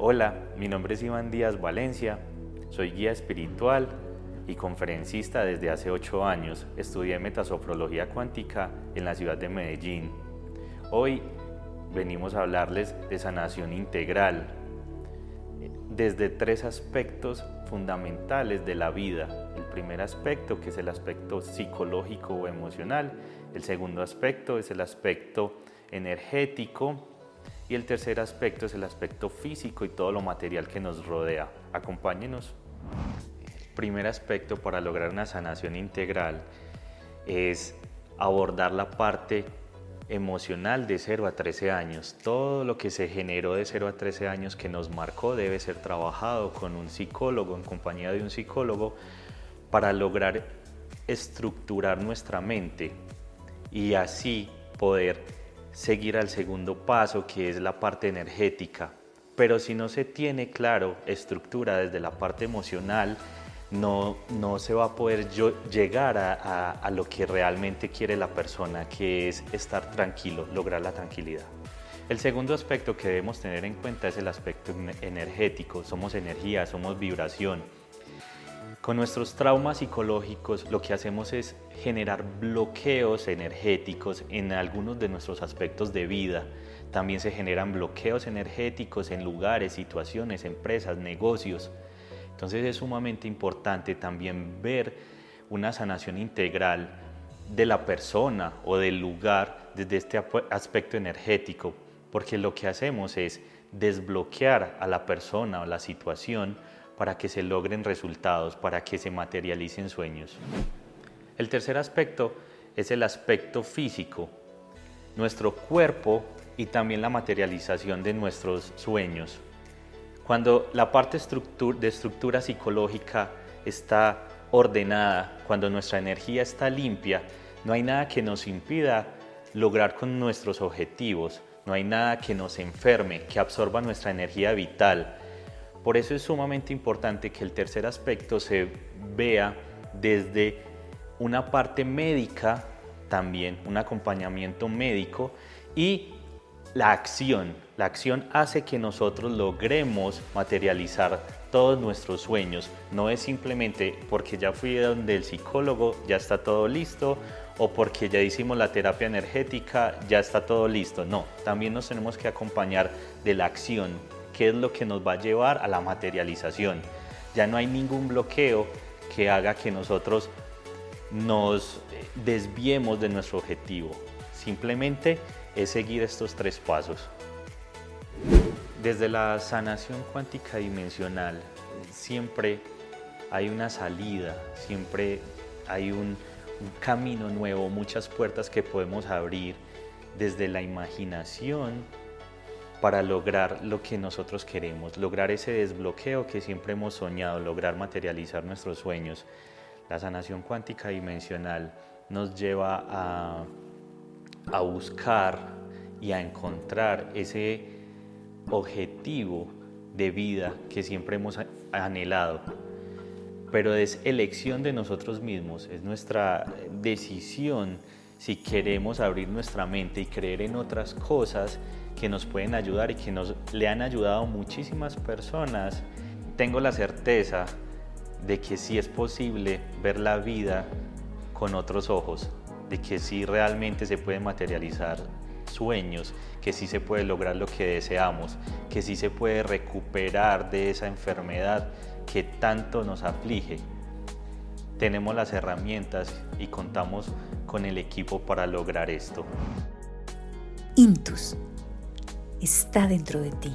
Hola, mi nombre es Iván Díaz Valencia, soy guía espiritual y conferencista desde hace ocho años. Estudié metasofrología cuántica en la ciudad de Medellín. Hoy venimos a hablarles de sanación integral desde tres aspectos fundamentales de la vida. El primer aspecto, que es el aspecto psicológico o emocional. El segundo aspecto es el aspecto energético. Y el tercer aspecto es el aspecto físico y todo lo material que nos rodea. Acompáñenos. El primer aspecto para lograr una sanación integral es abordar la parte emocional de 0 a 13 años. Todo lo que se generó de 0 a 13 años que nos marcó debe ser trabajado con un psicólogo, en compañía de un psicólogo, para lograr estructurar nuestra mente y así poder seguir al segundo paso que es la parte energética. Pero si no se tiene claro estructura desde la parte emocional, no, no se va a poder llegar a, a, lo que realmente quiere la persona, que es estar tranquilo, lograr la tranquilidad. El segundo aspecto que debemos tener en cuenta es el aspecto energético. Somos energía, somos vibración. Con nuestros traumas psicológicos lo que hacemos es generar bloqueos energéticos en algunos de nuestros aspectos de vida. También se generan bloqueos energéticos en lugares, situaciones, empresas, negocios. Entonces es sumamente importante también ver una sanación integral de la persona o del lugar desde este aspecto energético, porque lo que hacemos es desbloquear a la persona o la situación para que se logren resultados, para que se materialicen sueños. El tercer aspecto es el aspecto físico, nuestro cuerpo y también la materialización de nuestros sueños. Cuando la parte de estructura psicológica está ordenada, cuando nuestra energía está limpia, no hay nada que nos impida lograr con nuestros objetivos, no hay nada que nos enferme, que absorba nuestra energía vital. Por eso es sumamente importante que el tercer aspecto se vea desde una parte médica también, un acompañamiento médico y la acción. La acción hace que nosotros logremos materializar todos nuestros sueños. No es simplemente porque ya fui donde el psicólogo, ya está todo listo, o porque ya hicimos la terapia energética, ya está todo listo. No, también nos tenemos que acompañar de la acción, que es lo que nos va a llevar a la materialización. Ya no hay ningún bloqueo que haga que nosotros nos desviemos de nuestro objetivo. Simplemente es seguir estos tres pasos. Desde la sanación cuántica dimensional siempre hay una salida, siempre hay un, camino nuevo, muchas puertas que podemos abrir desde la imaginación para lograr lo que nosotros queremos, lograr ese desbloqueo que siempre hemos soñado, lograr materializar nuestros sueños. La sanación cuántica dimensional nos lleva a buscar y a encontrar ese objetivo de vida que siempre hemos anhelado. Pero es elección de nosotros mismos, es nuestra decisión si queremos abrir nuestra mente y creer en otras cosas que nos pueden ayudar y que nos le han ayudado muchísimas personas. Tengo la certeza de que sí es posible ver la vida con otros ojos, de que sí realmente se puede materializar sueños, que sí se puede lograr lo que deseamos, que sí se puede recuperar de esa enfermedad que tanto nos aflige. Tenemos las herramientas y contamos con el equipo para lograr esto. Intus está dentro de ti.